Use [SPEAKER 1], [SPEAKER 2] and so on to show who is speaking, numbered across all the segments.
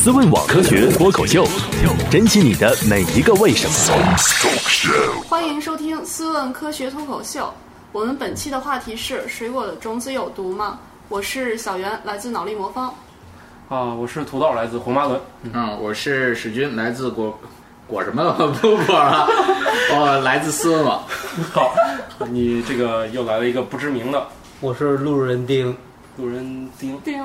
[SPEAKER 1] 思问网科学脱口秀，珍惜你的每一个为什么。
[SPEAKER 2] 欢迎收听《思问科学脱口秀》。我们本期的话题是：水果的种子有毒吗？我是小袁，来自脑力魔方。
[SPEAKER 3] 啊，我是土豆，来自红麻轮。
[SPEAKER 4] 嗯，我是史军，来自果果什么不果了？我 来自思问网。
[SPEAKER 3] 好，你这个又来了一个不知名的
[SPEAKER 5] 我是路人丁，
[SPEAKER 3] 路人丁
[SPEAKER 2] 病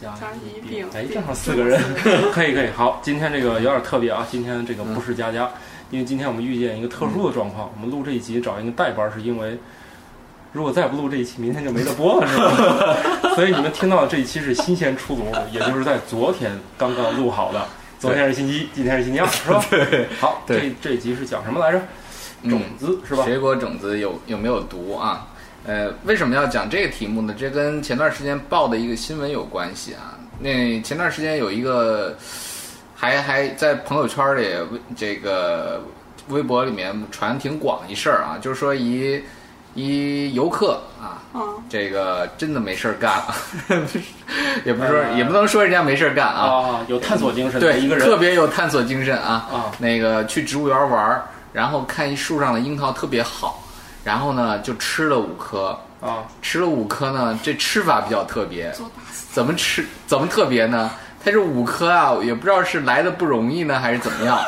[SPEAKER 3] 加
[SPEAKER 2] 加一病
[SPEAKER 3] 哎，正好四个人，可以可以。好，今天这个有点特别啊，今天这个不是佳佳，因为今天我们遇见一个特殊的状况，我们录这一集找一个代班，是因为如果再不录这一期，明天就没得播了，是吧？所以你们听到的这一期是新鲜出炉，也就是在昨天刚刚录好的。昨天是星期一，今天是星期二，是吧？
[SPEAKER 4] 对，
[SPEAKER 3] 好，这这一集是讲什么来着？种子是吧？
[SPEAKER 4] 水果种子有有没有毒啊？呃，为什么要讲这个题目呢？这跟前段时间报的一个新闻有关系啊。那前段时间有一个还还在朋友圈里这个微博里面传挺广一事儿啊，就是说一一游客啊，
[SPEAKER 2] 嗯，
[SPEAKER 4] 这个真的没事儿干，也不是说也不能说人家没事儿干啊，
[SPEAKER 3] 啊，有探索精神
[SPEAKER 4] 对，
[SPEAKER 3] 一个人
[SPEAKER 4] 特别有探索精神啊。
[SPEAKER 3] 啊
[SPEAKER 4] 那个去植物园玩儿，然后看一树上的樱桃特别好，然后呢就吃了五颗，
[SPEAKER 3] 啊
[SPEAKER 4] 吃了五颗呢，这吃法比较特别，怎么吃怎么特别呢？它这五颗啊，也不知道是来的不容易呢，还是怎么样。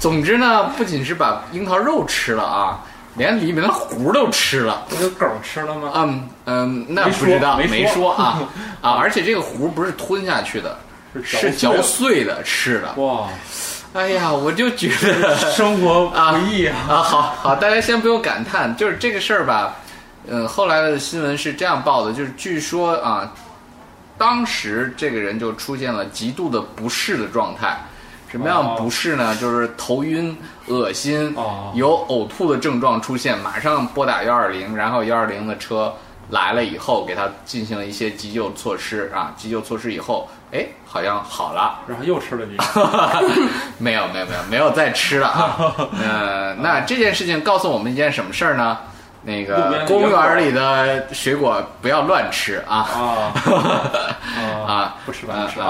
[SPEAKER 4] 总之呢，不仅是把樱桃肉吃了啊，连里面的核都吃了。
[SPEAKER 3] 那个狗吃了吗？
[SPEAKER 4] 嗯嗯，那不知道，
[SPEAKER 3] 说没
[SPEAKER 4] 没
[SPEAKER 3] 说
[SPEAKER 4] 说啊 啊！而且这个核不是吞下去的，是
[SPEAKER 3] 嚼
[SPEAKER 4] 嚼碎的吃的。
[SPEAKER 3] 哇，
[SPEAKER 4] 哎呀，我就觉得
[SPEAKER 3] 生活
[SPEAKER 4] 啊
[SPEAKER 3] 不易啊！
[SPEAKER 4] 啊，好好，大家先不用感叹，就是这个事儿吧。嗯，后来的新闻是这样报的，就是据说啊，当时这个人就出现了极度的不适的状态。什么样不适呢？就是头晕、恶心，
[SPEAKER 3] 哦
[SPEAKER 4] 有呕吐的症状出现，马上拨打幺二零，然后幺二零的车来了以后，给他进行了一些急救措施啊。急救措施以后，哎，好像好了。
[SPEAKER 3] 然后又吃了一个，
[SPEAKER 4] 没有没有没有没有再吃了啊。呃，那这件事情告诉我们一件什么事儿呢？那个公园里的水果不要乱吃啊
[SPEAKER 3] 啊
[SPEAKER 4] 啊！
[SPEAKER 3] 不吃吧，
[SPEAKER 4] 啊
[SPEAKER 3] 不吃啊！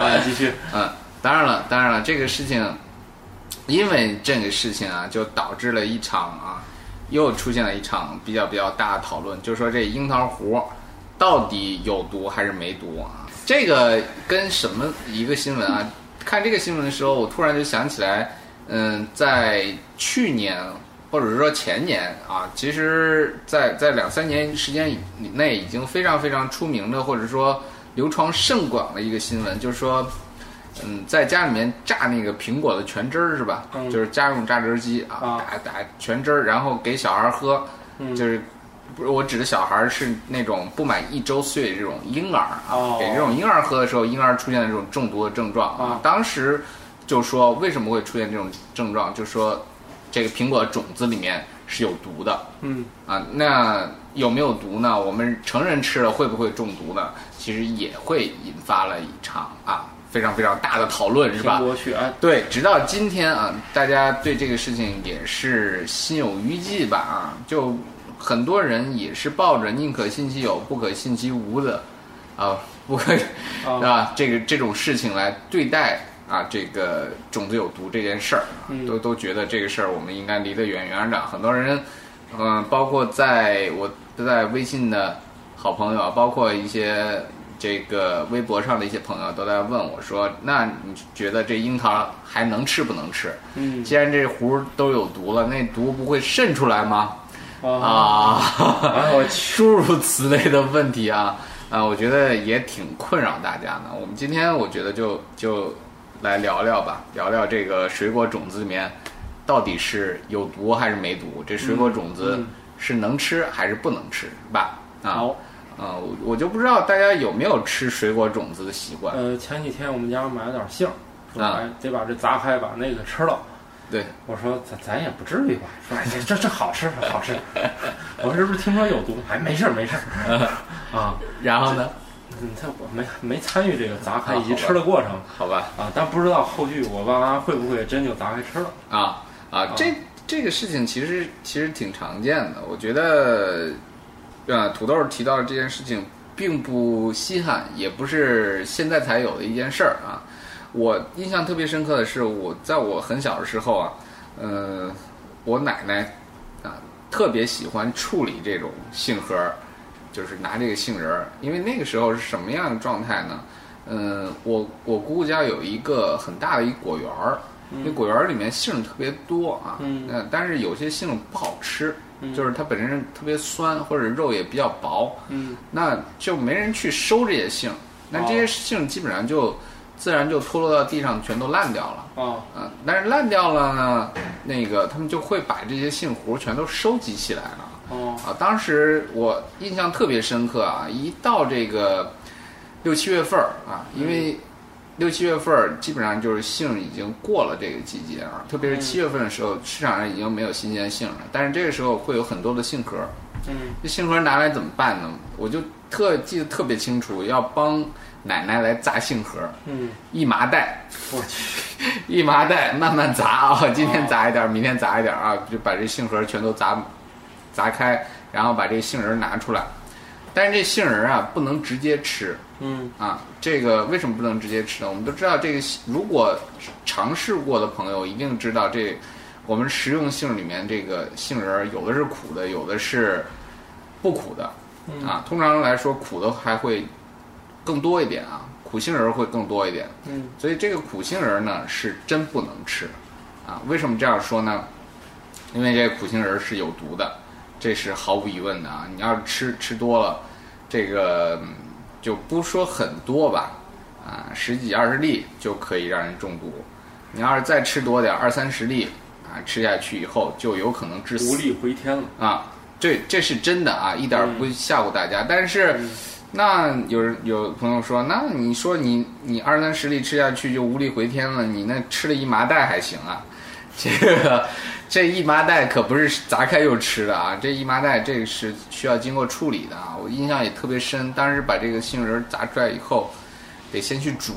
[SPEAKER 3] 啊，继续
[SPEAKER 4] 嗯，当然了，当然了，这个事情，因为这个事情啊，就导致了一场啊，又出现了一场比较比较大的讨论，就是说这樱桃核到底有毒还是没毒啊？这个跟什么一个新闻啊？看这个新闻的时候，我突然就想起来，嗯，在去年或者是说前年啊，其实在在两三年时间以内，已经非常非常出名的，或者说流传甚广的一个新闻，就是说。嗯，在家里面榨那个苹果的全汁儿是吧？
[SPEAKER 3] 嗯
[SPEAKER 4] 就是家用榨汁机啊，
[SPEAKER 3] 啊
[SPEAKER 4] 打打全汁儿，然后给小孩儿喝。
[SPEAKER 3] 嗯
[SPEAKER 4] 就是不是我指的小孩儿是那种不满一周岁的这种婴儿啊，
[SPEAKER 3] 哦
[SPEAKER 4] 给这种婴儿喝的时候，婴儿出现的这种中毒的症状
[SPEAKER 3] 啊
[SPEAKER 4] 当时就说为什么会出现这种症状，就说这个苹果种子里面是有毒的。
[SPEAKER 3] 嗯
[SPEAKER 4] 啊，那有没有毒呢？我们成人吃了会不会中毒呢？其实也会引发了一场啊非常非常大的讨论，是吧
[SPEAKER 3] 过去啊
[SPEAKER 4] 对，直到今天啊，大家对这个事情也是心有余悸吧啊，就很多人也是抱着宁可信其有，不可信其无的啊，不可
[SPEAKER 3] 啊
[SPEAKER 4] 是吧？这个这种事情来对待啊，这个种子有毒这件事儿都都觉得这个事儿我们应该离得远远的。很多人，嗯、包括在我在微信的好朋友啊，包括一些这个微博上的一些朋友都在问我说：“那你觉得这樱桃还能吃不能吃？
[SPEAKER 3] 嗯
[SPEAKER 4] 既然这核都有毒了，那毒不会渗出来吗？”
[SPEAKER 3] 啊我
[SPEAKER 4] 诸如此类的问题啊，啊，我觉得也挺困扰大家的。我们今天我觉得就就来聊聊吧，聊聊这个水果种子里面到底是有毒还是没毒？这水果种子
[SPEAKER 3] 嗯
[SPEAKER 4] 是能吃还是不能吃，是吧？啊，
[SPEAKER 3] 好，
[SPEAKER 4] 啊，我我就不知道大家有没有吃水果种子的习惯。
[SPEAKER 3] 呃，前几天我们家买了点杏
[SPEAKER 4] 啊
[SPEAKER 3] 哎得把这砸开，把那个吃了。
[SPEAKER 4] 对，
[SPEAKER 3] 我说咱咱也不至于吧，说哎这这这好吃好吃。我说是不是听说有毒？哎，没事儿没事儿。啊，
[SPEAKER 4] 然后呢？
[SPEAKER 3] 嗯，他我没没参与这个砸开以及吃的过程
[SPEAKER 4] 好吧，
[SPEAKER 3] 啊，但不知道后续我爸妈会不会真就砸开吃了。
[SPEAKER 4] 啊啊，这这个事情其实其实挺常见的。我觉得，呃，土豆提到的这件事情并不稀罕，也不是现在才有的一件事儿啊。我印象特别深刻的是，我在我很小的时候啊，呃，我奶奶啊特别喜欢处理这种杏核儿，就是拿这个杏仁儿，因为那个时候是什么样的状态呢？嗯，我我姑姑家有一个很大的一果园儿，那果园儿里面杏特别多啊，
[SPEAKER 3] 嗯
[SPEAKER 4] 呃但是有些杏不好吃，
[SPEAKER 3] 嗯。
[SPEAKER 4] 就是它本身特别酸，或者肉也比较薄，
[SPEAKER 3] 嗯。
[SPEAKER 4] 那就没人去收这些杏，那这些
[SPEAKER 3] 哦
[SPEAKER 4] 杏基本上就自然就脱落到地上，全都烂掉了。
[SPEAKER 3] 哦。
[SPEAKER 4] 啊，但是烂掉了呢，那个他们就会把这些杏核全都收集起来了。
[SPEAKER 3] 哦。
[SPEAKER 4] 啊，当时我印象特别深刻啊，一到这个六七月份儿啊，因为六七月份儿基本上就是杏已经过了这个季节啊，特别是七月份的时候，市场上已经没有新鲜杏了，但是这个时候会有很多的杏核，
[SPEAKER 3] 嗯
[SPEAKER 4] 这杏核拿来怎么办呢？我就特记得特别清楚，要帮奶奶来砸杏核，
[SPEAKER 3] 嗯，
[SPEAKER 4] 一麻袋，
[SPEAKER 3] 我去，
[SPEAKER 4] 一麻袋慢慢砸啊，今天砸一点儿，明天砸一点儿啊，就把这杏核全都砸砸开，然后把这杏仁儿拿出来。但是这杏仁儿啊，不能直接吃
[SPEAKER 3] 嗯
[SPEAKER 4] 啊。这个为什么不能直接吃呢？我们都知道，这个如果尝试过的朋友一定知道，这我们食用杏里面这个杏仁儿有的是苦的，有的是不苦的
[SPEAKER 3] 嗯
[SPEAKER 4] 啊。通常来说，苦的还会更多一点啊，苦杏仁儿会更多一点。
[SPEAKER 3] 嗯
[SPEAKER 4] 所以这个苦杏仁儿呢是真不能吃，啊，为什么这样说呢？因为这个苦杏仁儿是有毒的，这是毫无疑问的啊。你要是吃吃多了，这个嗯就不说很多吧，啊，十几二十粒就可以让人中毒。你要是再吃多点儿，二三十粒啊，吃下去以后就有可能致死。
[SPEAKER 3] 无力回天了。
[SPEAKER 4] 啊，这这是真的啊，一点儿不吓唬大家。但是，那有人有朋友说，那你说你你二三十粒吃下去就无力回天了，你那吃了一麻袋还行啊？这个这一麻袋可不是砸开就吃的啊，这一麻袋这个是需要经过处理的啊。我印象也特别深，当时把这个杏仁儿砸出来以后，得先去煮。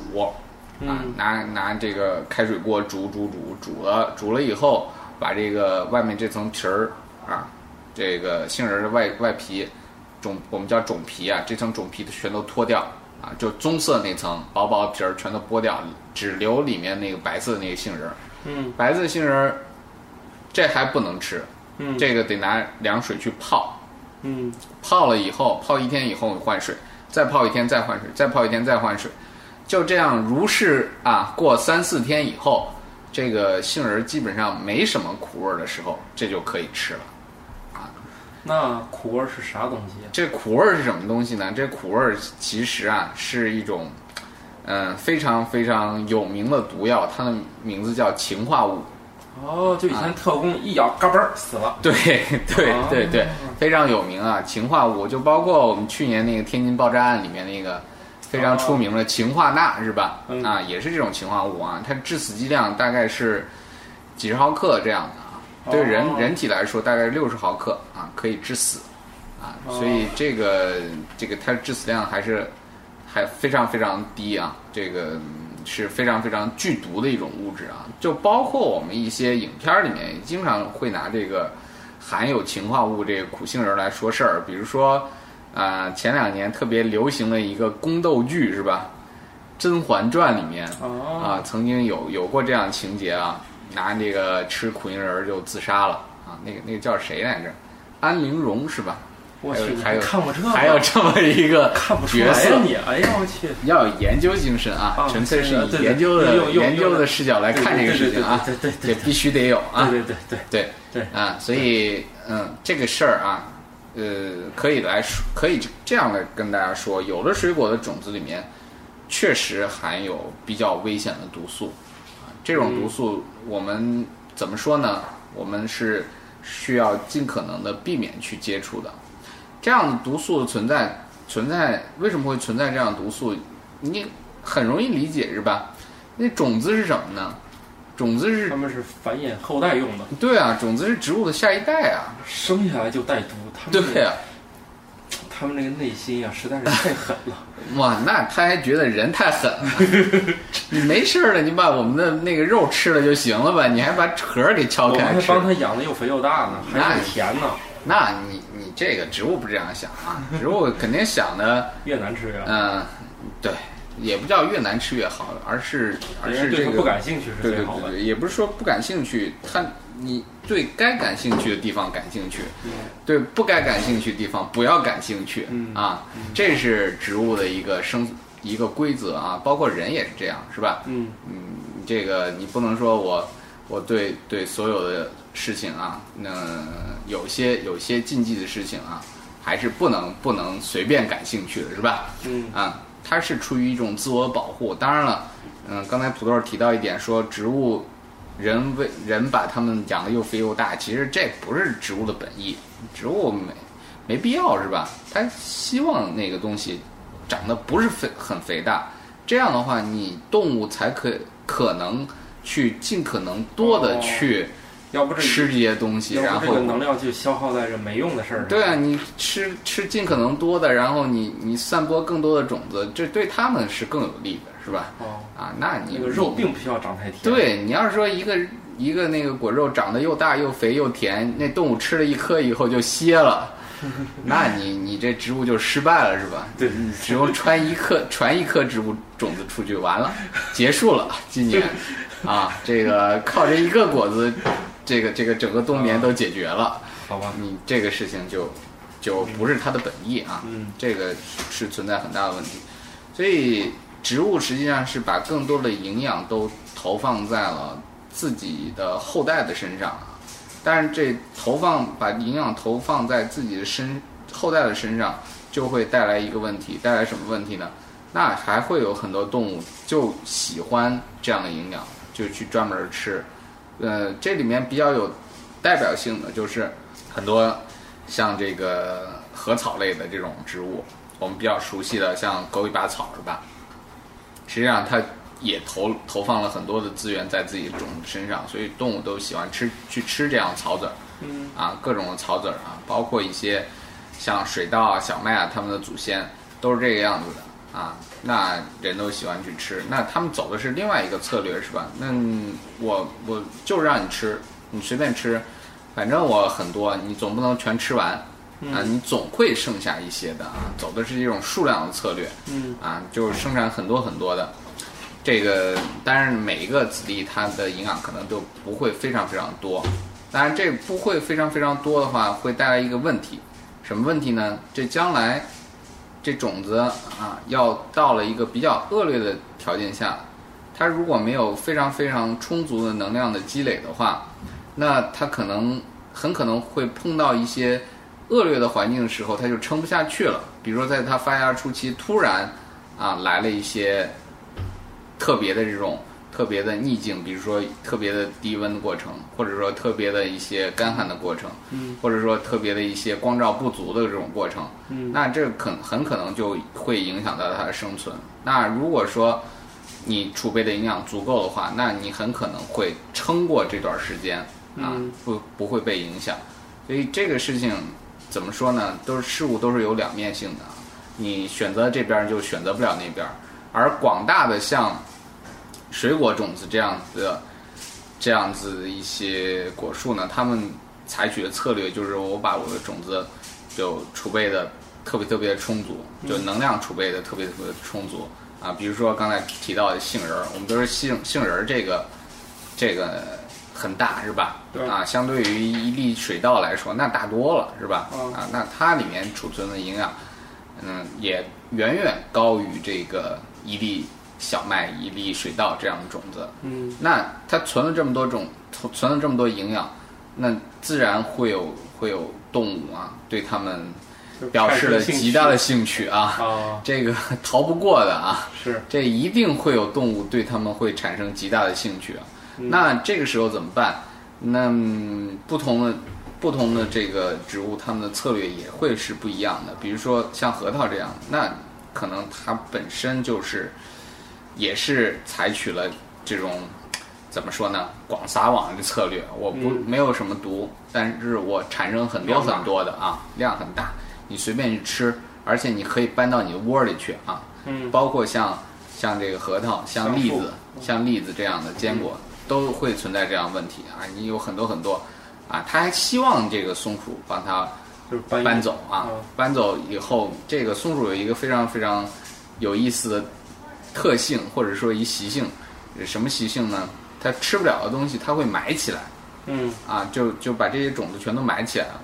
[SPEAKER 4] 啊，拿拿这个开水锅煮煮煮煮了，煮了以后，把这个外面这层皮儿啊，这个杏仁儿的外外皮，种我们叫种皮啊，这层种皮全都脱掉啊，就棕色那层薄薄的皮儿全都剥掉，只留里面那个白色的那个杏仁儿。
[SPEAKER 3] 嗯
[SPEAKER 4] 白色杏仁儿，这还不能吃，
[SPEAKER 3] 嗯
[SPEAKER 4] 这个得拿凉水去泡，
[SPEAKER 3] 嗯
[SPEAKER 4] 泡了以后，泡一天以后换水，再泡一天再换水，再泡一天再换水，就这样如是啊，过三四天以后，这个杏仁儿基本上没什么苦味儿的时候，这就可以吃了。
[SPEAKER 3] 啊那苦味儿是啥东西呀？
[SPEAKER 4] 这苦味儿是什么东西呢？这苦味儿其实啊是一种，嗯、非常非常有名的毒药，它的名字叫氰化物。
[SPEAKER 3] 哦，就以前特工一咬，嘎嘣儿死了。
[SPEAKER 4] 对 对
[SPEAKER 3] 啊
[SPEAKER 4] 对对，非常有名啊！氰化物就包括我们去年那个天津爆炸案里面那个非常出名的氰化钠是吧？
[SPEAKER 3] 嗯
[SPEAKER 4] 啊，也是这种氰化物啊，它致死剂量大概是几十毫克这样的啊，对人
[SPEAKER 3] 哦
[SPEAKER 4] 人体来说大概六十毫克啊，可以致死啊，
[SPEAKER 3] 哦
[SPEAKER 4] 所以这个这个它致死量还是还非常非常低啊，这个嗯是非常非常剧毒的一种物质啊，就包括我们一些影片儿里面也经常会拿这个含有氰化物这个苦杏仁儿来说事儿，比如说，呃，前两年特别流行的一个宫斗剧是吧，《甄嬛传》里面
[SPEAKER 3] 哦
[SPEAKER 4] 啊，曾经有有过这样情节啊，拿这个吃苦杏仁儿就自杀了啊，那个那个叫谁来着？安陵容是吧？
[SPEAKER 3] 我去，
[SPEAKER 4] 还有还有
[SPEAKER 3] 看过这？
[SPEAKER 4] 还有这么一个
[SPEAKER 3] 看不出
[SPEAKER 4] 角色
[SPEAKER 3] 来呀，你？哎呀，我去！
[SPEAKER 4] 要有研究精神啊，
[SPEAKER 3] 啊
[SPEAKER 4] 纯粹是以研究的研究的视角来看这个事情啊，
[SPEAKER 3] 对对
[SPEAKER 4] 这必须得有啊，
[SPEAKER 3] 对对对对，
[SPEAKER 4] 对
[SPEAKER 3] 对
[SPEAKER 4] 啊，所以嗯，这个事儿啊，呃，可以来说，可以这样的跟大家说，有的水果的种子里面确实含有比较危险的毒素啊，这种毒素我们怎么说呢？我们是需要尽可能的避免去接触的。这样的毒素的存在，存在为什么会存在这样的毒素？你很容易理解是吧？那种子是什么呢？种子是
[SPEAKER 3] 他们是繁衍后代用的，
[SPEAKER 4] 对啊，种子是植物的下一代啊。
[SPEAKER 3] 生下来就带毒。他们
[SPEAKER 4] 对啊，
[SPEAKER 3] 他们那个内心呀，实在是太狠了。
[SPEAKER 4] 哇，那他还觉得人太狠了。你没事了，你把我们的那个肉吃了就行了吧？你还把壳儿给敲
[SPEAKER 3] 我们
[SPEAKER 4] 开吃？
[SPEAKER 3] 还帮他养的又肥又大呢，还
[SPEAKER 4] 那
[SPEAKER 3] 很甜呢。
[SPEAKER 4] 那你你这个植物不这样想啊，植物肯定想的，
[SPEAKER 3] 越难吃越好。
[SPEAKER 4] 嗯，对，也不叫越难吃越好，而是而是这个
[SPEAKER 3] 不感兴趣是
[SPEAKER 4] 对
[SPEAKER 3] 最好的。
[SPEAKER 4] 对对对，也不是说不感兴趣，它你对该感兴趣的地方感兴趣，对不该感兴趣的地方不要感兴趣、
[SPEAKER 3] 嗯
[SPEAKER 4] 啊，这是植物的一个生一个规则啊，包括人也是这样，是吧？
[SPEAKER 3] 嗯
[SPEAKER 4] 嗯，这个你不能说我我对对所有的事情啊，那有些有些禁忌的事情啊，还是不能不能随便感兴趣的，是吧？
[SPEAKER 3] 嗯
[SPEAKER 4] 啊，它是出于一种自我保护。当然了，嗯，刚才土豆提到一点，说植物人为人把它们养的又肥又大，其实这不是植物的本意，植物没没必要是吧？它希望那个东西长得不是肥很肥大，这样的话，你动物才可可能去尽可能多的
[SPEAKER 3] 哦
[SPEAKER 4] 去
[SPEAKER 3] 要不这
[SPEAKER 4] 吃这些东西，然后
[SPEAKER 3] 这个能量就消耗在这没用的事儿上。
[SPEAKER 4] 对啊，你吃吃尽可能多的，然后你你散播更多的种子，这对他们是更有利的，是吧？
[SPEAKER 3] 哦，
[SPEAKER 4] 啊，那你
[SPEAKER 3] 那个肉并不需要长太甜。，
[SPEAKER 4] 对你要是说一个一个那个果肉长得又大又肥又甜，那动物吃了一颗以后就歇了，那你你这植物就失败了，是吧？
[SPEAKER 3] 对
[SPEAKER 4] 你只用传一颗传一颗植物种子出去，完了，结束了，今年 啊，这个靠这一个果子，这个这个整个冬眠都解决了。
[SPEAKER 3] 好吧。
[SPEAKER 4] 你这个事情就就不是它的本意啊，
[SPEAKER 3] 嗯
[SPEAKER 4] 这个是存在很大的问题。所以植物实际上是把更多的营养都投放在了自己的后代的身上啊，但是这投放把营养投放在自己的身后代的身上，就会带来一个问题，带来什么问题呢？那还会有很多动物就喜欢这样的营养，就去专门吃。呃，这里面比较有代表性的就是很多像这个禾草类的这种植物，我们比较熟悉的像狗尾巴草是吧？实际上它也投投放了很多的资源在自己的种子身上，所以动物都喜欢吃去吃这样草籽儿。
[SPEAKER 3] 嗯
[SPEAKER 4] 啊，各种的草籽儿啊，包括一些像水稻啊、小麦啊，它们的祖先都是这个样子的啊。那人都喜欢去吃，那他们走的是另外一个策略，是吧？那我我就让你吃，你随便吃，反正我很多，你总不能全吃完啊，你总会剩下一些的啊。走的是一种数量的策略，
[SPEAKER 3] 嗯
[SPEAKER 4] 啊，就是生产很多很多的。这个当然每一个子粒它的营养可能都不会非常非常多，当然这不会非常非常多的话，会带来一个问题，什么问题呢？这将来这种子啊，要到了一个比较恶劣的条件下，它如果没有非常非常充足的能量的积累的话，那它可能很可能会碰到一些恶劣的环境的时候，它就撑不下去了。比如说在它发芽初期，突然啊来了一些特别的这种特别的逆境，比如说特别的低温的过程，或者说特别的一些干旱的过程，
[SPEAKER 3] 嗯，
[SPEAKER 4] 或者说特别的一些光照不足的这种过程，
[SPEAKER 3] 嗯
[SPEAKER 4] 那这可很可能就会影响到它的生存。那如果说你储备的营养足够的话，那你很可能会撑过这段时间啊
[SPEAKER 3] 嗯，
[SPEAKER 4] 不不会被影响。所以这个事情怎么说呢？都是事物都是有两面性的，你选择这边儿就选择不了那边儿。而广大的像水果种子这样子的这样子的一些果树呢，他们采取的策略就是我把我的种子就储备的特别特别的充足，就能量储备的特别特别充足啊。比如说刚才提到的杏仁儿，我们都是杏杏仁儿这个这个很大是吧？
[SPEAKER 3] 对
[SPEAKER 4] 啊，相对于一粒水稻来说，那大多了是吧？
[SPEAKER 3] 嗯
[SPEAKER 4] 啊，那它里面储存的营养，嗯，也远远高于这个一粒小麦、一粒水稻这样的种子。
[SPEAKER 3] 嗯
[SPEAKER 4] 那它存了这么多种，存存了这么多营养，那自然会有会有动物啊，对它们表示了极大的兴趣啊，
[SPEAKER 3] 啊，
[SPEAKER 4] 这个 逃不过的啊，
[SPEAKER 3] 是
[SPEAKER 4] 这一定会有动物对它们会产生极大的兴趣啊。
[SPEAKER 3] 嗯
[SPEAKER 4] 那这个时候怎么办？那、嗯不同的不同的这个植物，它们的策略也会是不一样的。比如说像核桃这样，那可能它本身就是也是采取了这种怎么说呢，广撒网的策略。我不、
[SPEAKER 3] 嗯
[SPEAKER 4] 没有什么毒，但是我产生很多很多的啊，量很大，你随便去吃，而且你可以搬到你的窝里去啊。
[SPEAKER 3] 嗯
[SPEAKER 4] 包括像像这个核桃、像栗子、像栗子这样的坚果，都会存在这样问题啊。你有很多很多，啊，他还希望这个松鼠帮他
[SPEAKER 3] 就是搬
[SPEAKER 4] 搬走啊
[SPEAKER 3] 嗯，
[SPEAKER 4] 搬走以后，这个松鼠有一个非常非常有意思的特性，或者说一习性，什么习性呢？它吃不了的东西，它会埋起来
[SPEAKER 3] 嗯
[SPEAKER 4] 啊，就就把这些种子全都埋起来了。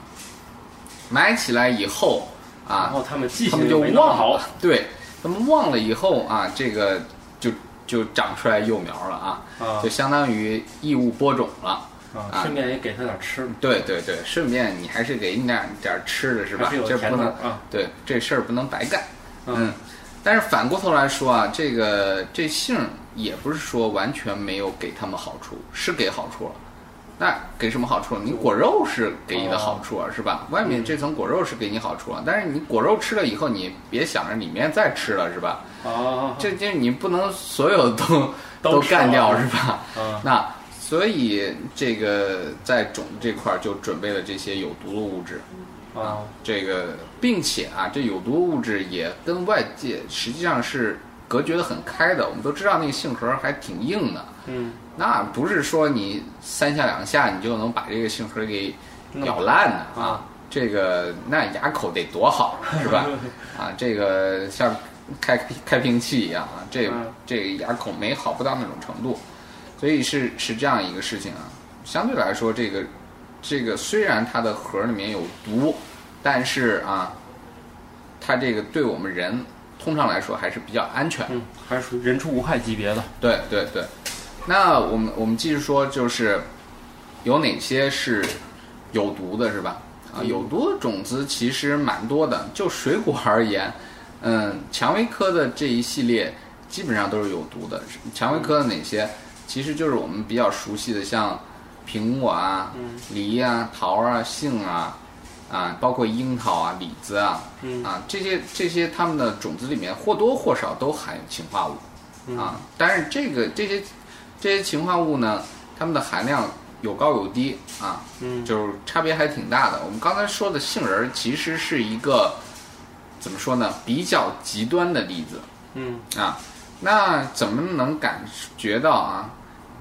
[SPEAKER 4] 埋起来以后啊
[SPEAKER 3] 然
[SPEAKER 4] 啊，
[SPEAKER 3] 后他们记性就
[SPEAKER 4] 忘
[SPEAKER 3] 好
[SPEAKER 4] 了，，对他们忘了以后啊，这个就就长出来幼苗了啊，
[SPEAKER 3] 啊
[SPEAKER 4] 就相当于异物播种了。
[SPEAKER 3] 啊，
[SPEAKER 4] 啊
[SPEAKER 3] 顺便也给他点吃的，
[SPEAKER 4] 对对对，顺便你还是给你点点吃的是吧？
[SPEAKER 3] 是
[SPEAKER 4] 这不能
[SPEAKER 3] 啊，
[SPEAKER 4] 对这事儿不能白干。
[SPEAKER 3] 嗯
[SPEAKER 4] 嗯，但是反过头来说啊，这个这杏儿也不是说完全没有给他们好处，是给好处了。那给什么好处？你果肉是给你的好处啊，是吧？外面这层果肉是给你好处啊，但是你果肉吃了以后，你别想着里面再吃了，是吧？
[SPEAKER 3] 啊，
[SPEAKER 4] 这这你不能所有都
[SPEAKER 3] 都
[SPEAKER 4] 干掉是吧？
[SPEAKER 3] 啊
[SPEAKER 4] 那所以这个在种子这块儿就准备了这些有毒的物质。
[SPEAKER 3] 啊
[SPEAKER 4] 这个，并且啊，这有毒物质也跟外界实际上是隔绝的很开的。我们都知道那个杏核还挺硬的，
[SPEAKER 3] 嗯，
[SPEAKER 4] 那不是说你三下两下你就能把这个杏核给咬烂的啊。这个那牙口得多好，是吧？啊，这个像开开瓶器一样啊，这
[SPEAKER 3] 嗯
[SPEAKER 4] 这牙口没好不到那种程度，所以是是这样一个事情啊。相对来说，这个这个虽然它的核里面有毒，但是啊，它这个对我们人通常来说还是比较安全。
[SPEAKER 3] 嗯，还是属于人畜无害级别的，
[SPEAKER 4] 对对对，那我们我们继续说，就是有哪些是有毒的，是吧？啊，有毒的种子其实蛮多的。就水果 而言，嗯，蔷薇科的这一系列基本上都是有毒的。蔷薇科的哪些？其实就是我们比较熟悉的，像苹果啊、梨啊、桃啊、杏啊。啊，包括樱桃啊、李子啊，
[SPEAKER 3] 嗯
[SPEAKER 4] 啊，这些这些它们的种子里面或多或少都含有氰化物，啊，但是这个这些这些氰化物呢，它们的含量有高有低啊，
[SPEAKER 3] 嗯
[SPEAKER 4] 就是差别还挺大的。我们刚才说的杏仁儿其实是一个怎么说呢，比较极端的例子
[SPEAKER 3] 嗯
[SPEAKER 4] 啊。那怎么能感觉到啊？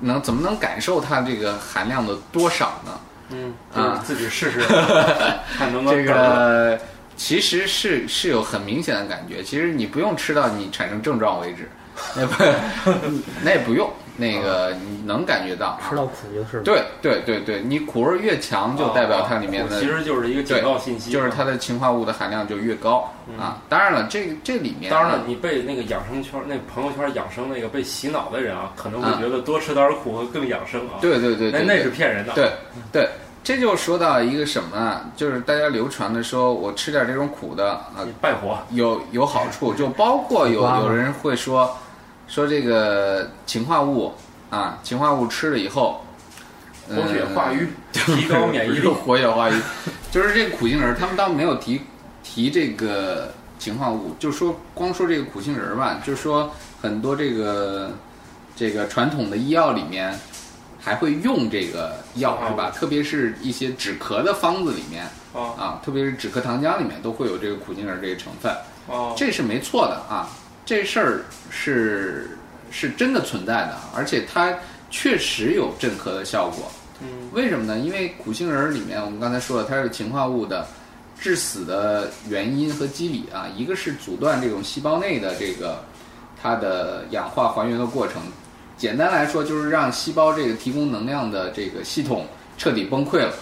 [SPEAKER 4] 能怎么能感受它这个含量的多少呢？
[SPEAKER 3] 嗯，
[SPEAKER 4] 啊
[SPEAKER 3] 自己试试，看能不能
[SPEAKER 4] 这个其实是是有很明显的感觉，其实你不用吃到你产生症状为止，那不 那也不用，那个你能感觉到啊
[SPEAKER 5] 吃到苦就是。
[SPEAKER 4] 对对对对，你苦味越强，就代表它里面的、
[SPEAKER 3] 哦其实就是一个警告信息，
[SPEAKER 4] 就是它的氰化物的含量就越高、啊。当然了，这个这里面
[SPEAKER 3] 当然了，你被那个养生圈、那朋友圈养生那个被洗脑的人啊，可能会觉得多吃点苦会更养生啊。
[SPEAKER 4] 对对对对
[SPEAKER 3] 那那是骗人的。
[SPEAKER 4] 对对，这就说到一个什么啊？就是大家流传的说，我吃点这种苦的啊，
[SPEAKER 3] 你败火，
[SPEAKER 4] 有有好处，就包括有有人会说说这个氰化物啊，氰化物吃了以后，
[SPEAKER 3] 活血化瘀，
[SPEAKER 4] 呃
[SPEAKER 3] 提高免疫力。
[SPEAKER 4] 活血化瘀，就是这个苦杏仁儿，他们倒没有提提这个氰化物，就说光说这个苦杏仁儿吧，就说很多这个这个传统的医药里面还会用这个药是吧？特别是一些止咳的方子里面
[SPEAKER 3] 啊
[SPEAKER 4] 啊，特别是止咳糖浆里面都会有这个苦杏仁儿这个成分。
[SPEAKER 3] 哦，
[SPEAKER 4] 这是没错的啊，这事儿是是真的存在的，而且它确实有镇咳的效果。
[SPEAKER 3] 嗯
[SPEAKER 4] 为什么呢？因为苦杏仁儿里面，我们刚才说了，它是氰化物的致死的原因和机理啊，一个是阻断这种细胞内的这个它的氧化还原的过程，简单来说就是让细胞这个提供能量的这个系统彻底崩溃了，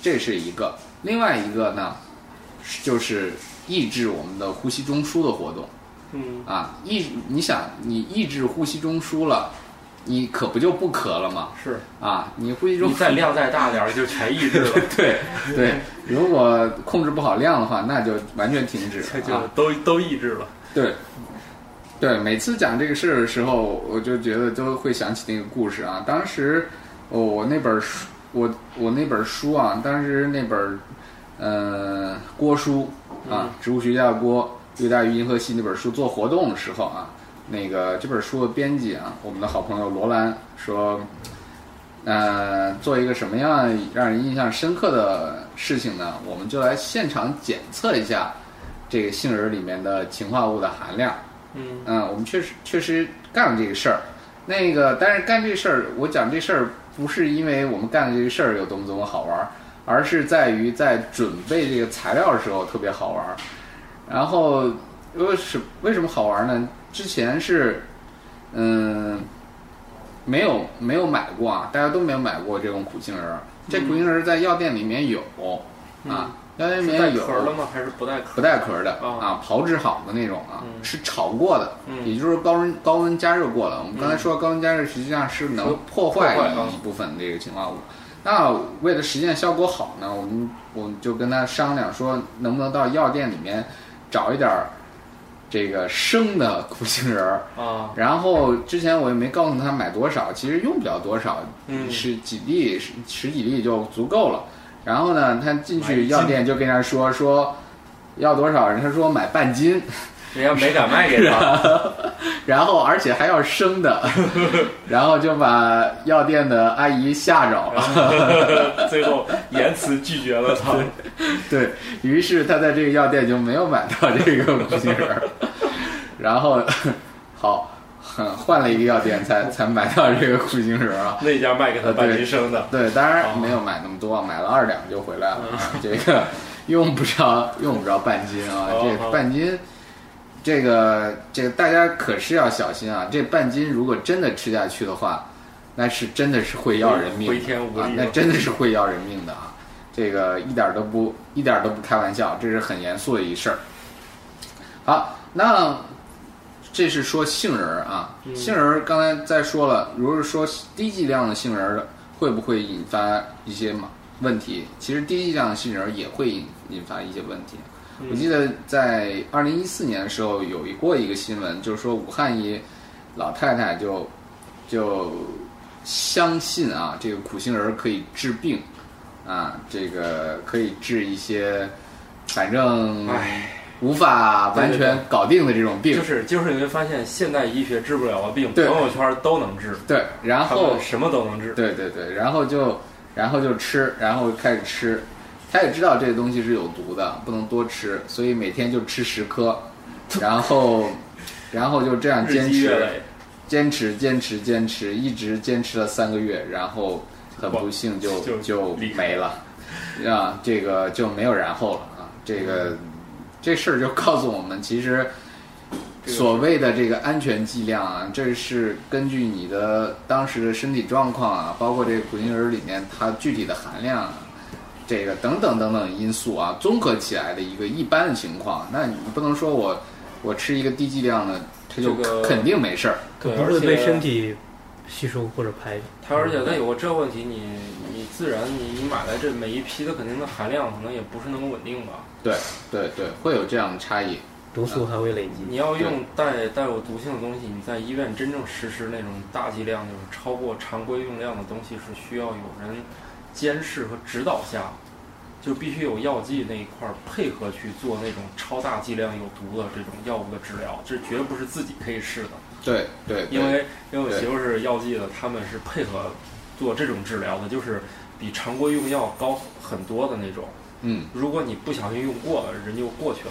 [SPEAKER 4] 这是一个。另外一个呢，就是抑制我们的呼吸中枢的活动。
[SPEAKER 3] 嗯
[SPEAKER 4] 啊，抑你想你抑制呼吸中枢了，你可不就不咳了吗？
[SPEAKER 3] 是，
[SPEAKER 4] 啊，你呼吸中
[SPEAKER 3] 你再量再大点儿就全抑制了，
[SPEAKER 4] 对对，如果控制不好量的话，那就完全停止
[SPEAKER 3] 这就
[SPEAKER 4] 啊。
[SPEAKER 3] 都都抑制了。
[SPEAKER 4] 对，对，每次讲这个事儿的时候，我就觉得都会想起那个故事啊。当时我我那本书，我我那本书啊，当时那本呃郭书啊，植物学家的郭六大于银河系那本书做活动的时候啊，那个这本书的编辑啊，我们的好朋友罗兰说。呃，做一个什么样让人印象深刻的事情呢？我们就来现场检测一下这个杏仁里面的氰化物的含量。
[SPEAKER 3] 嗯
[SPEAKER 4] 嗯，我们确实确实干了这个事儿。那个，但是干这事儿，我讲这事儿不是因为我们干的这个事儿有多么多么好玩儿，而是在于在准备这个材料的时候特别好玩儿。然后为什为什么好玩呢？之前是嗯没有没有买过啊，大家都没有买过这种苦杏仁儿。这苦杏仁儿在药店里面有啊，药店里面有
[SPEAKER 3] 壳的吗？还是不带壳？
[SPEAKER 4] 不带壳的
[SPEAKER 3] 啊
[SPEAKER 4] 啊，炮制好的那种啊，
[SPEAKER 3] 嗯
[SPEAKER 4] 是炒过的，
[SPEAKER 3] 嗯
[SPEAKER 4] 也就是高温高温加热过的。我们刚才说高温加热实际上是能破坏一部分这个氰化物。那为了实现效果好呢，我们我们就跟他商量说，能不能到药店里面找一点儿这个生的苦杏仁儿。
[SPEAKER 3] 啊，
[SPEAKER 4] 然后之前我也没告诉他买多少，其实用不了多少，
[SPEAKER 3] 嗯
[SPEAKER 4] 十几粒十十几粒就足够了。然后呢，他进去药店就跟他说说要多少，人他说买半斤，
[SPEAKER 3] 人家没敢卖给他。
[SPEAKER 4] 然后而且还要生的，然后就把药店的阿姨吓着了。
[SPEAKER 3] 最后言辞拒绝了他。
[SPEAKER 4] 对于是，他在这个药店就没有买到这个苦杏仁儿，然后好。换了一个药店才才买到这个苦杏仁儿啊，
[SPEAKER 3] 那家卖给他半斤生的，
[SPEAKER 4] 对，当然
[SPEAKER 3] 哦
[SPEAKER 4] 没有买那么多，买了二两就回来了。啊这个用不着用不着半斤啊，
[SPEAKER 3] 好
[SPEAKER 4] 这半斤，这个这个大家可是要小心啊！这半斤如果真的吃下去的话，那是真的是会要人命的，
[SPEAKER 3] 回天无力
[SPEAKER 4] 啊，那真的是会要人命的啊！这个一点都不一点都不开玩笑，这是很严肃的一事儿。好，那这是说杏仁儿啊，
[SPEAKER 3] 嗯
[SPEAKER 4] 杏仁儿刚才再说了，如果是说低剂量的杏仁儿会不会引发一些嘛问题？其实低剂量的杏仁儿也会引引发一些问题。
[SPEAKER 3] 嗯
[SPEAKER 4] 我记得在二零一四年的时候有一过一个新闻，就是说武汉一老太太就就相信啊，这个苦杏仁儿可以治病啊，这个可以治一些反正
[SPEAKER 3] 唉
[SPEAKER 4] 无法完全搞定的这种病
[SPEAKER 3] 就。是就是你会发现现代医学治不了的病，朋友圈都能治，
[SPEAKER 4] 对，然后
[SPEAKER 3] 们什么都能治。
[SPEAKER 4] 对对对，然后就然后就吃，然后开始吃，他也知道这个东西是有毒的，不能多吃，所以每天就吃十颗，然后然后就这样坚持，坚持坚持坚持，一直坚持了三个月，然后很不幸就
[SPEAKER 3] 就
[SPEAKER 4] 就没了，啊，这个就没有然后了啊，这个这事儿就告诉我们，其实。所谓的这个安全剂量啊，这是根据你的当时的身体状况啊，包括这个苦杏仁儿里面它具体的含量啊，这个等等等等因素啊，综合起来的一个一般的情况。那你不能说我我吃一个低剂量的，它就
[SPEAKER 3] 这个
[SPEAKER 4] 肯定没事儿。
[SPEAKER 3] 对，而且
[SPEAKER 5] 不会被身体吸收或者排的。
[SPEAKER 3] 它而且它有个这个问题，你你自然你你买来这每一批的肯定的含量可能也不是那么稳定吧。
[SPEAKER 4] 对对对，会有这样的差异。
[SPEAKER 5] 毒素还会累积。
[SPEAKER 3] 你要用带带有毒性的东西，你在医院真正实施那种大剂量就是超过常规用量的东西，是需要有人监视和指导下，就必须有药剂那一块儿配合去做那种超大剂量有毒的这种药物的治疗，这绝不是自己可以试的。
[SPEAKER 4] 对对，
[SPEAKER 3] 因为因为我媳妇是药剂的，他们是配合做这种治疗的，就是比常规用药高很多的那种。
[SPEAKER 4] 嗯
[SPEAKER 3] 如果你不小心用过了，人就过去了。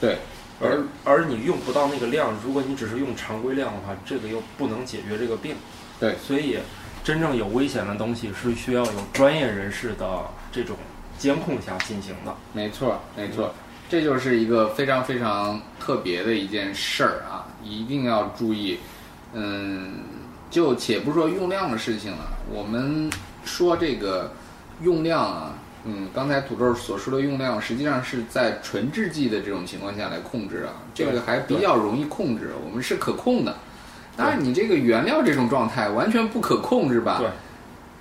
[SPEAKER 4] 对
[SPEAKER 3] 而而你用不到那个量，如果你只是用常规量的话，这个又不能解决这个病。
[SPEAKER 4] 对
[SPEAKER 3] 所以真正有危险的东西是需要有专业人士的这种监控下进行的。
[SPEAKER 4] 没错，没错，这就是一个非常非常特别的一件事儿啊，一定要注意。嗯，就且不说用量的事情了，我们说这个用量啊，嗯，刚才土豆所说的用量，实际上是在纯制剂的这种情况下来控制啊，这个还比较容易控制，我们是可控的。当然，你这个原料这种状态完全不可控制吧？
[SPEAKER 3] 对。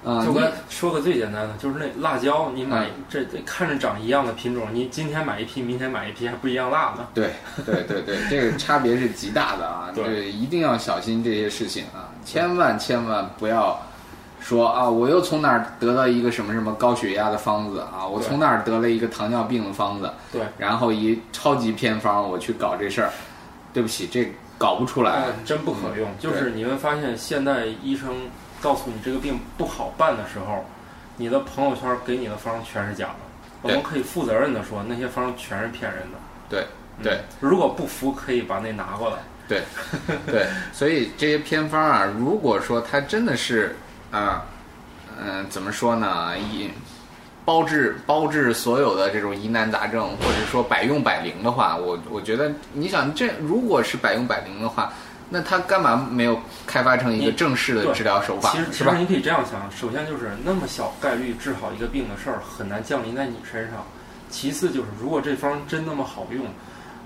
[SPEAKER 4] 啊，
[SPEAKER 3] 就跟说个最简单的，就是那辣椒，你买
[SPEAKER 4] 嗯
[SPEAKER 3] 这这看着长一样的品种，你今天买一批，明天买一批，还不一样辣呢。
[SPEAKER 4] 对对对对，这个差别是极大的啊！
[SPEAKER 3] 对
[SPEAKER 4] 一定要小心这些事情啊，千万千万不要说啊，我又从哪儿得到一个什么什么高血压的方子啊，我从哪儿得了一个糖尿病的方子，
[SPEAKER 3] 对，
[SPEAKER 4] 然后一超级偏方我去搞这事儿，对不起，这搞不出来
[SPEAKER 3] 哎，真不可用。就是你会发现，现在医生告诉你这个病不好办的时候，你的朋友圈给你的方全是假的。我们可以负责任的说，那些方全是骗人的。
[SPEAKER 4] 对
[SPEAKER 3] 嗯
[SPEAKER 4] 对，
[SPEAKER 3] 如果不服，可以把那拿过来。
[SPEAKER 4] 对，对，所以这些偏方啊，如果说它真的是啊，嗯、怎么说呢？以包治包治所有的这种疑难杂症，或者说百用百灵的话，我我觉得，你想这如果是百用百灵的话，那他干嘛没有开发成一个正式的治疗手法
[SPEAKER 3] 其实，其实你可以这样想，首先就是那么小概率治好一个病的事儿很难降临在你身上。其次就是，如果这方真那么好用，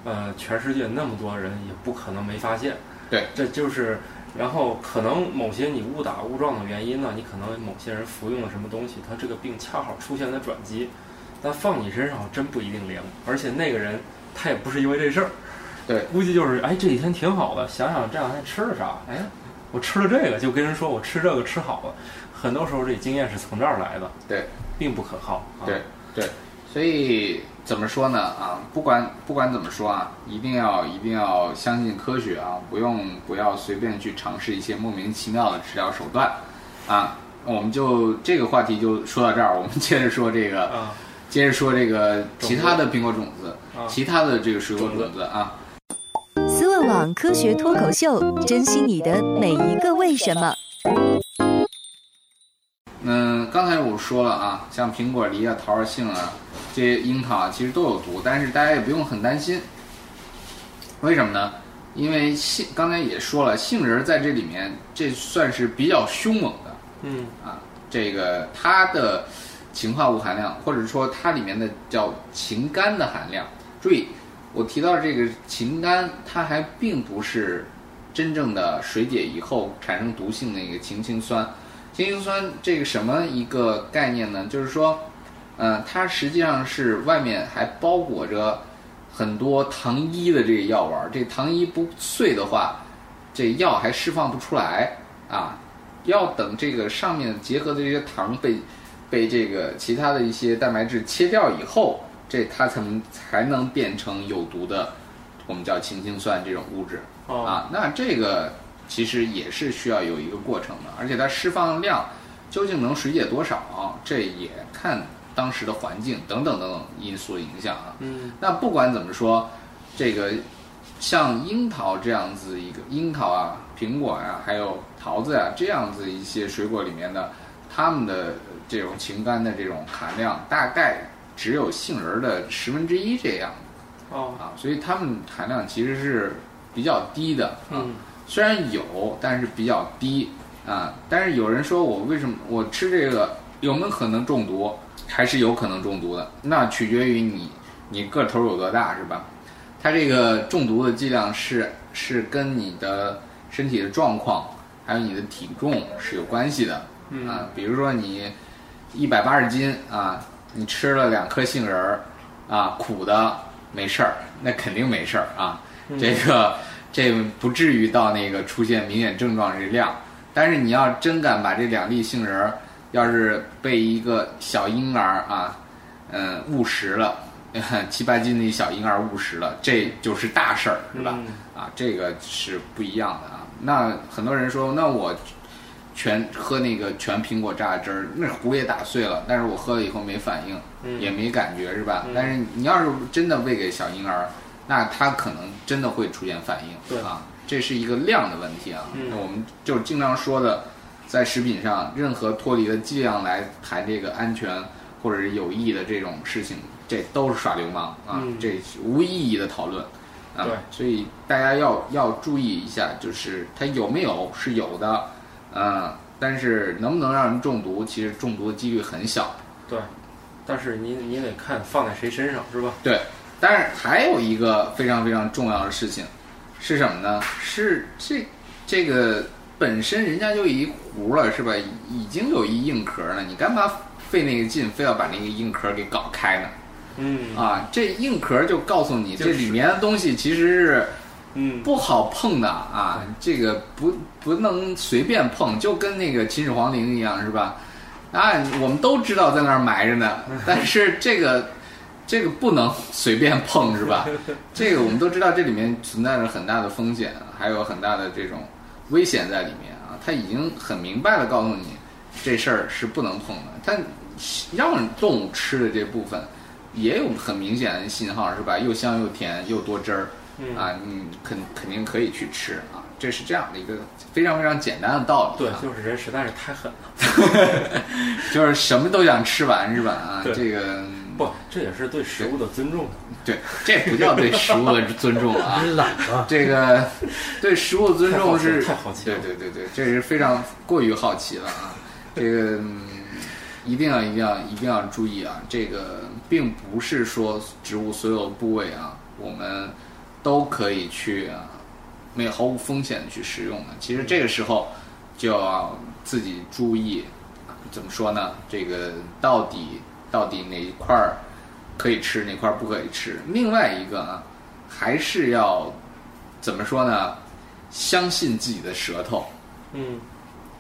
[SPEAKER 3] 呃，全世界那么多人也不可能没发现。
[SPEAKER 4] 对，
[SPEAKER 3] 这就是，然后可能某些你误打误撞的原因呢，你可能某些人服用了什么东西，他这个病恰好出现了转机，但放你身上真不一定灵。而且那个人他也不是因为这事儿，
[SPEAKER 4] 对，
[SPEAKER 3] 估计就是哎这几天挺好的，想想这两天吃了啥，哎，我吃了这个，就跟人说我吃这个吃好了。很多时候这经验是从这儿来的，
[SPEAKER 4] 对，
[SPEAKER 3] 并不可靠。啊、
[SPEAKER 4] 对对，所以怎么说呢？啊，不管不管怎么说啊，一定要一定要相信科学啊，不用不要随便去尝试一些莫名其妙的治疗手段啊。我们就这个话题就说到这儿，我们 接着说这个，
[SPEAKER 3] 啊，
[SPEAKER 4] 接着说这个其他的苹果种子，
[SPEAKER 3] 啊
[SPEAKER 4] 其他的这个水果种子啊。
[SPEAKER 6] 思问网科学脱口秀，珍惜你的每一个为什么。
[SPEAKER 4] 嗯，刚才我说了啊，像苹果、梨啊、桃儿、杏啊，这些樱桃啊，其实都有毒，但是大家也不用很担心。为什么呢？因为杏刚才也说了，杏仁儿在这里面，这算是比较凶猛的
[SPEAKER 3] 嗯
[SPEAKER 4] 啊。这个它的氰化物含量，或者说它里面的叫氰苷的含量，注意，我提到这个氰苷，它还并不是真正的水解以后产生毒性的一个氢氰酸。氢氰酸这个什么一个概念呢？就是说，呃，它实际上是外面还包裹着很多糖衣的这个药丸儿，这糖衣不碎的话，这药还释放不出来啊。要等这个上面结合的这些糖被被这个其他的一些蛋白质切掉以后，这它才能才能变成有毒的，我们叫氢氰酸这种物质。
[SPEAKER 3] 哦
[SPEAKER 4] 啊，那这个其实也是需要有一个过程的，而且它释放量究竟能水解多少，这也看当时的环境等等等等因素影响啊。
[SPEAKER 3] 嗯
[SPEAKER 4] 那不管怎么说，这个像樱桃这样子一个樱桃啊、苹果呀、还有桃子呀、这样子一些水果里面的，它们的这种氰苷的这种含量大概只有杏仁儿的十分之一这样
[SPEAKER 3] 哦
[SPEAKER 4] 啊，所以它们含量其实是比较低的啊。
[SPEAKER 3] 嗯
[SPEAKER 4] 虽然有，但是比较低啊。但是有人说我为什么我吃这个有没有可能中毒？还是有可能中毒的，那取决于你你个头有多大，是吧？它这个中毒的剂量是是跟你的身体的状况还有你的体重是有关系的
[SPEAKER 3] 嗯
[SPEAKER 4] 啊。比如说你一百八十斤啊，你吃了两颗杏仁儿啊，苦的没事儿，那肯定没事儿啊。这个这不至于到那个出现明显症状这量，但是你要真敢把这两粒杏仁儿，要是被一个小婴儿啊，嗯，误食了，七八斤的一小婴儿误食了，这就是大事儿，是吧？
[SPEAKER 3] 嗯
[SPEAKER 4] 啊，这个是不一样的啊。那很多人说，那我全喝那个全苹果榨汁儿，那壶也打碎了，但是我喝了以后没反应，
[SPEAKER 3] 嗯
[SPEAKER 4] 也没感觉，是吧？
[SPEAKER 3] 嗯
[SPEAKER 4] 但是你要是真的喂给小婴儿，那他可能真的会出现反应，
[SPEAKER 3] 对
[SPEAKER 4] 啊，这是一个量的问题啊。
[SPEAKER 3] 嗯
[SPEAKER 4] 那我们就经常说的，在食品上任何脱离了剂量来谈这个安全或者是有益的这种事情，这都是耍流氓啊，
[SPEAKER 3] 嗯
[SPEAKER 4] 这是无意义的讨论。啊
[SPEAKER 3] 对，
[SPEAKER 4] 所以大家要要注意一下，就是它有没有是有的，嗯，但是能不能让人中毒，其实中毒的几率很小。
[SPEAKER 3] 对，但是你你得看放在谁身上是吧？
[SPEAKER 4] 对，但是还有一个非常非常重要的事情是什么呢？是这这个本身人家就一壶了，是吧？已经有一硬壳了，你干嘛费那个劲，非要把那个硬壳给搞开呢？
[SPEAKER 3] 嗯
[SPEAKER 4] 啊，这硬壳就告诉你，这里面的东西其实是
[SPEAKER 3] 嗯
[SPEAKER 4] 不好碰的啊，这个不不能随便碰，就跟那个秦始皇陵一样，是吧？啊，我们都知道在那儿埋着呢，但是这个这个不能随便碰，是吧？这个我们都知道，这里面存在着很大的风险，还有很大的这种危险在里面啊。他已经很明白的告诉你，这事儿是不能碰的。但让动物吃的这部分，也有很明显的信号，是吧？又香又甜又多汁儿。
[SPEAKER 3] 嗯
[SPEAKER 4] 啊，你肯肯定可以去吃啊，这是这样的一个非常非常简单的道理、
[SPEAKER 3] 对
[SPEAKER 4] 啊，，
[SPEAKER 3] 就是人实在是太狠了。
[SPEAKER 4] 就是什么都想吃完是吧？啊，这个
[SPEAKER 3] 不，这也是对食物的尊重。
[SPEAKER 4] 对，这不叫对食物的尊重啊，
[SPEAKER 5] 你懒啊？
[SPEAKER 4] 这个 对食物的尊重是，
[SPEAKER 3] 太好奇
[SPEAKER 4] 对
[SPEAKER 3] 了
[SPEAKER 4] 对对对，这是非常过于好奇了啊！这个、嗯一定要一定要一定要注意啊！这个并不是说植物所有部位啊，我们都可以去啊，没有毫无风险的去食用的。其实这个时候就要自己注意，怎么说呢？这个到底到底哪一块儿可以吃，哪块儿不可以吃？另外一个啊，还是要怎么说呢？相信自己的舌头。
[SPEAKER 3] 嗯，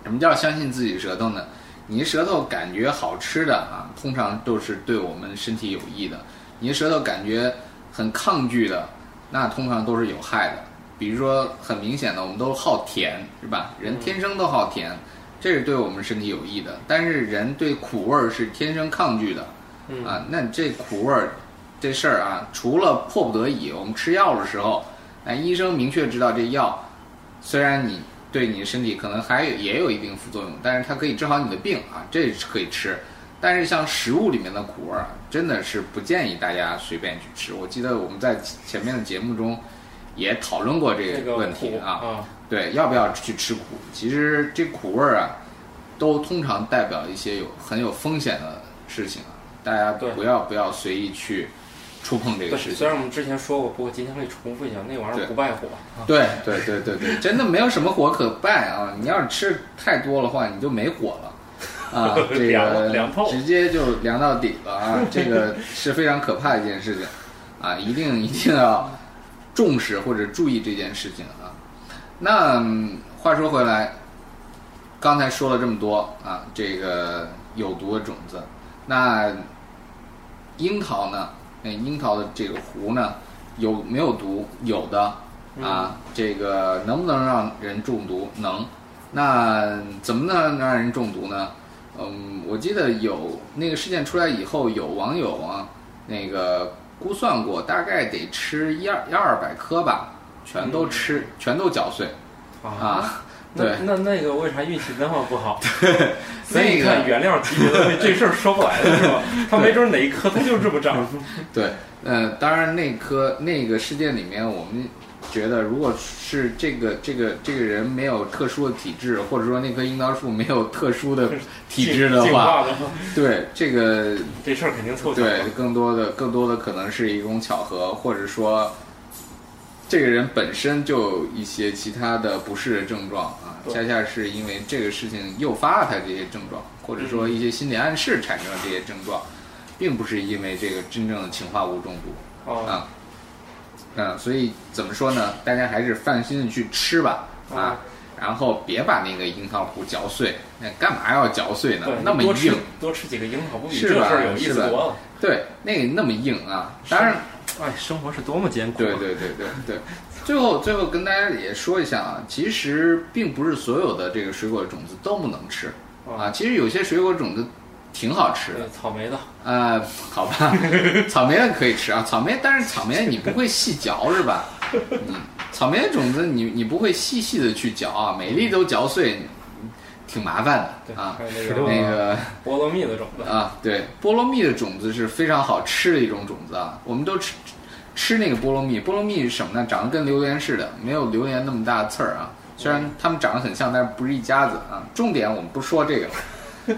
[SPEAKER 4] 什么叫相信自己舌头呢？你舌头感觉好吃的啊，通常都是对我们身体有益的；你舌头感觉很抗拒的，那通常都是有害的。比如说很明显的，我们都好甜，是吧？人天生都好甜，这是对我们身体有益的。但是人对苦味儿是天生抗拒的，
[SPEAKER 3] 嗯
[SPEAKER 4] 啊，那这苦味儿这事儿啊，除了迫不得已，我们吃药的时候，哎，医生明确知道这药虽然你对你的身体可能还有也有一定副作用，但是它可以治好你的病啊，这是可以吃。但是像食物里面的苦味儿啊，真的是不建议大家随便去吃。我记得我们在前面的节目中也讨论过这
[SPEAKER 3] 个
[SPEAKER 4] 个问题
[SPEAKER 3] 苦
[SPEAKER 4] 啊，
[SPEAKER 3] 啊，
[SPEAKER 4] 对，要不要去吃苦？其实这苦味儿啊，都通常代表一些有很有风险的事情啊，大家不要不要随意去触碰这个事，情。
[SPEAKER 3] 虽然我们之前说过，不过今天可以重复一下，那玩意儿不败火。啊
[SPEAKER 4] 对对对对对，真的没有什么火可败啊！你要是吃太多的话，你就没火了。啊，这
[SPEAKER 3] 凉
[SPEAKER 4] 个
[SPEAKER 3] 凉透
[SPEAKER 4] 直接就凉到底了啊！这个是非常可怕的一件事情啊，一定一定要重视或者注意这件事情啊。那、嗯话说回来，刚才说了这么多啊，这个有毒的种子，那樱桃呢？那樱桃的这个核呢，有没有毒？有的啊，这个能不能让人中毒？能。那怎么能让人中毒呢？嗯，我记得有那个事件出来以后，有网友啊，那个估算过，大概得吃一二一二百颗吧，全都吃，全都嚼碎啊。
[SPEAKER 3] 那
[SPEAKER 4] 对，
[SPEAKER 3] 那那个为啥运气那么不好？所
[SPEAKER 4] 那
[SPEAKER 3] 以你看
[SPEAKER 4] 个
[SPEAKER 3] 原料级别的东西这事儿说不来的是吧？他没准哪一颗它就这么长。
[SPEAKER 4] 对，呃，当然那颗那个事件里面，我们觉得，如果是这个这个这个人没有特殊的体质，或者说那棵樱桃树没有特殊的体质的话，对这个
[SPEAKER 3] 这事儿肯定凑巧。
[SPEAKER 4] 对更多的更多的可能是一种巧合，或者说这个人本身就有一些其他的不适的症状啊，恰恰是因为这个事情诱发了他这些症状，或者说一些心理暗示产生了这些症状，并不是因为这个真正的氰化物中毒。
[SPEAKER 3] 啊，
[SPEAKER 4] 啊，嗯，所以怎么说呢？大家还是放心的去吃吧，啊
[SPEAKER 3] 啊，
[SPEAKER 4] 然后别把那个樱桃核嚼碎，那干嘛要嚼碎呢，？那么硬，
[SPEAKER 3] 多吃几个樱桃，不比这事儿有意思多了。
[SPEAKER 4] 对，那个那么硬啊。当然，
[SPEAKER 3] 哎，生活是多么艰苦。啊
[SPEAKER 4] 对对对对对。最后最后跟大家也说一下啊，其实并不是所有的这个水果种子都不能吃啊，其实有些水果种子挺好吃的，
[SPEAKER 3] 草莓的，
[SPEAKER 4] 呃，好吧，草莓的可以吃啊，草莓，但是草莓你不会细嚼是吧？嗯草莓的种子你你不会细细的去嚼啊，每粒都嚼碎，挺麻烦，的啊。
[SPEAKER 3] 还有那个
[SPEAKER 4] 那个
[SPEAKER 3] 菠萝蜜的种子，
[SPEAKER 4] 啊，对，菠萝蜜的种子是非常好吃的一种种子啊，我们都吃吃那个菠萝蜜，菠萝蜜是什么呢？长得跟榴莲似的，没有榴莲那么大的刺儿啊。虽然它们长得很像，但是不是一家子啊。重点我们不说这个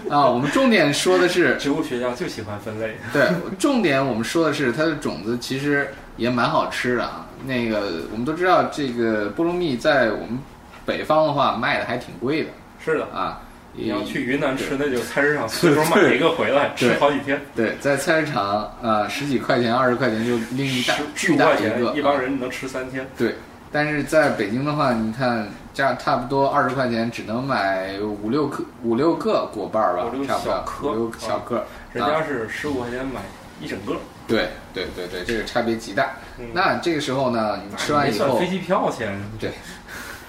[SPEAKER 4] 啊，我们重点说的是
[SPEAKER 3] 植物学家就喜欢分类。
[SPEAKER 4] 对，重点我们说的是它的种子其实也蛮好吃的啊。那个我们都知道，这个菠萝蜜在我们北方的话卖的还挺贵的
[SPEAKER 3] 是的，
[SPEAKER 4] 啊。
[SPEAKER 3] 你要去云南吃，那就 菜市场随手买一个回来吃好几天，
[SPEAKER 4] 对，在菜市场啊，十几块钱、二十块钱就拎一大巨大一个，
[SPEAKER 3] 一帮
[SPEAKER 4] 啊
[SPEAKER 3] 人能吃三天。
[SPEAKER 4] 对，但是在北京的话，你看这样差不多二十块钱只能买五六克五六个果瓣儿吧
[SPEAKER 3] 五六，
[SPEAKER 4] 差不多五六小个儿。
[SPEAKER 3] 人家是十五块钱买一整个，
[SPEAKER 4] 对对对对，这个差别极大。
[SPEAKER 3] 嗯
[SPEAKER 4] 那这个时候呢，你吃完以后
[SPEAKER 3] 算飞，机票钱，
[SPEAKER 4] 对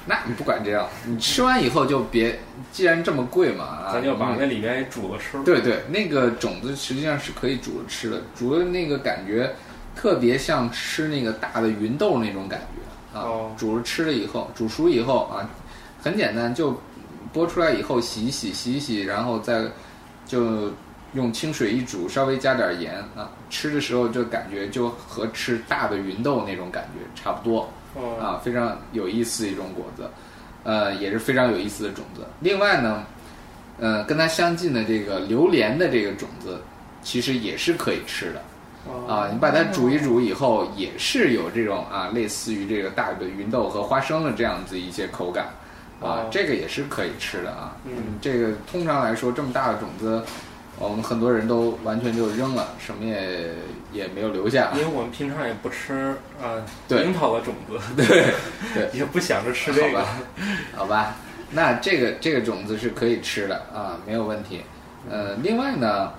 [SPEAKER 4] 那你不管这样，你吃完以后就别，既然这么贵嘛，啊，
[SPEAKER 3] 咱就把那里面煮了吃。
[SPEAKER 4] 对对，那个种子实际上是可以煮着吃的，煮的那个感觉特别像吃那个大的芸豆那种感觉啊，
[SPEAKER 3] 哦
[SPEAKER 4] 煮了吃了以后，煮熟以后啊，很简单，就剥出来以后洗一洗，洗一洗，然后再就用清水一煮，稍微加点盐啊，吃的时候就感觉就和吃大的芸豆那种感觉差不多。
[SPEAKER 3] 哦
[SPEAKER 4] 啊，非常有意思一种果子，呃，也是非常有意思的种子。另外呢，呃，跟它相近的这个榴莲的这个种子，其实也是可以吃的啊。你把它煮一煮以后，也是有这种啊，类似于这个大的芸豆和花生的这样子一些口感啊
[SPEAKER 3] 哦，
[SPEAKER 4] 这个也是可以吃的啊。
[SPEAKER 3] 嗯
[SPEAKER 4] 这个通常来说，这么大的种子。我们很多人都完全就扔了，什么也也没有留下。
[SPEAKER 3] 因为我们平常也不吃啊
[SPEAKER 4] 对
[SPEAKER 3] 樱桃的种子，
[SPEAKER 4] 对对，
[SPEAKER 3] 也不想着吃这个
[SPEAKER 4] 好吧。好吧，那这个这个种子是可以吃的啊，没有问题。呃，另外呢，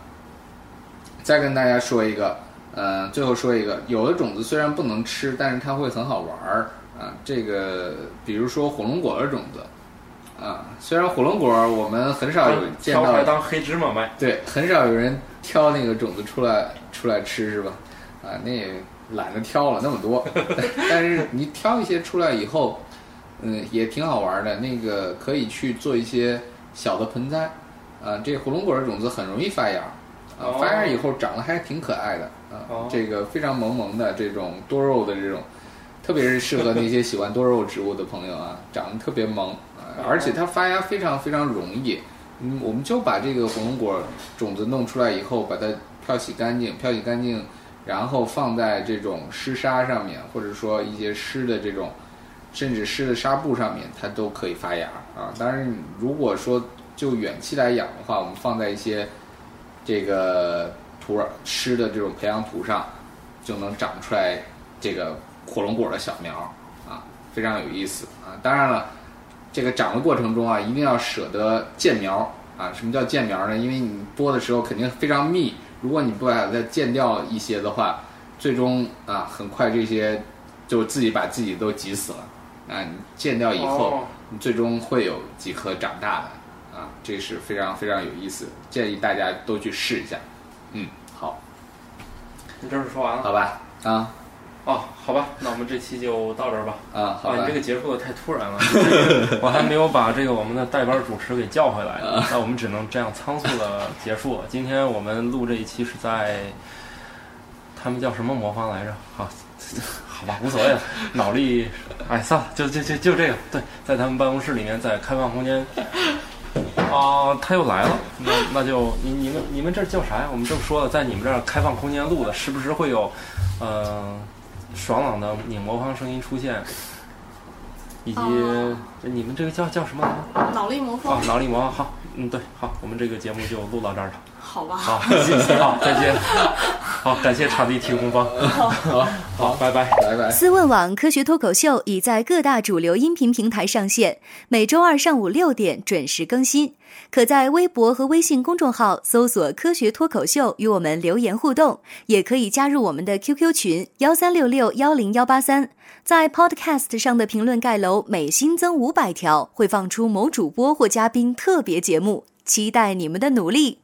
[SPEAKER 4] 再跟大家说一个，呃，最后说一个，有的种子虽然不能吃，但是它会很好玩儿啊。这个比如说火龙果的种子啊，虽然火龙果我们很少有见到
[SPEAKER 3] 当黑芝麻卖。
[SPEAKER 4] 对，很少有人挑那个种子出来出来吃，是吧？啊，那也懒得挑了那么多，但是你挑一些出来以后，嗯，也挺好玩的。那个可以去做一些小的盆栽，啊，这火龙果的种子很容易发芽，啊，
[SPEAKER 3] 哦
[SPEAKER 4] 发芽以后长得还挺可爱的，啊，这个非常萌萌的这种多肉的这种，特别是适合那些喜欢多肉植物的朋友啊，长得特别萌，而且它发芽非常非常容易。嗯，我们就把这个火龙果种子弄出来以后，把它漂洗干净，漂洗干净，然后放在这种湿沙上面，或者说一些湿的这种，甚至湿的纱布上面，它都可以发芽啊。当然，如果说就远期来养的话，我们放在一些这个土壤湿的这种培养土上，就能长出来这个火龙果的小苗啊，非常有意思啊。当然了。这个长的过程中啊，一定要舍得见苗啊。什么叫见苗呢？因为你播的时候肯定非常密，如果你不把它见掉一些的话，最终啊，很快这些就自己把自己都挤死了啊。你见掉以后，
[SPEAKER 3] 哦
[SPEAKER 4] 你最终会有几颗长大的啊，这是非常非常有意思，建议大家都去试一下。嗯，好，
[SPEAKER 3] 你这事说完了？
[SPEAKER 4] 好吧，啊
[SPEAKER 3] 哦，好吧，那我们这期就到这儿吧。
[SPEAKER 4] 啊，好
[SPEAKER 3] 啊，你这，个结束的太突然了，我还没有把这个我们的代班主持给叫回来，那我们只能这样仓促的结束了。今天我们录这一期是在，他们叫什么魔方来着？好，好吧，无所谓了，脑力，哎，算了，就就就就这个，对，在他们办公室里面，在开放空间。啊，他又来了，那那就你你们你们这叫啥呀？我们这么说了，在你们这儿开放空间录的，时不时会有，呃，爽朗的拧魔方声音出现，以及、
[SPEAKER 2] 哦
[SPEAKER 3] 你们这个叫叫什么来着？
[SPEAKER 2] 脑力魔
[SPEAKER 3] 哦
[SPEAKER 2] 方，，
[SPEAKER 3] 脑力魔方。好，嗯，对，好，我们这个节目就录到这儿了。
[SPEAKER 2] 好吧，
[SPEAKER 3] 好，谢谢，好，再见。好，感谢场地提供方。
[SPEAKER 4] 好，
[SPEAKER 3] 好，拜拜。
[SPEAKER 4] 拜拜。
[SPEAKER 6] 思问网科学脱口秀已在各大主流音频平台上线，每周二上午六点准时更新。可在微博和微信公众号搜索“科学脱口秀”与我们留言互动，也可以加入我们的 QQ 群幺三六六幺零幺八三。在 Podcast 上的评论盖楼每新增五百条，会放出某主播或嘉宾特别节目，期待你们的努力。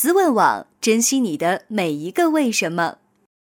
[SPEAKER 6] 思问网，珍惜你的每一个为什么。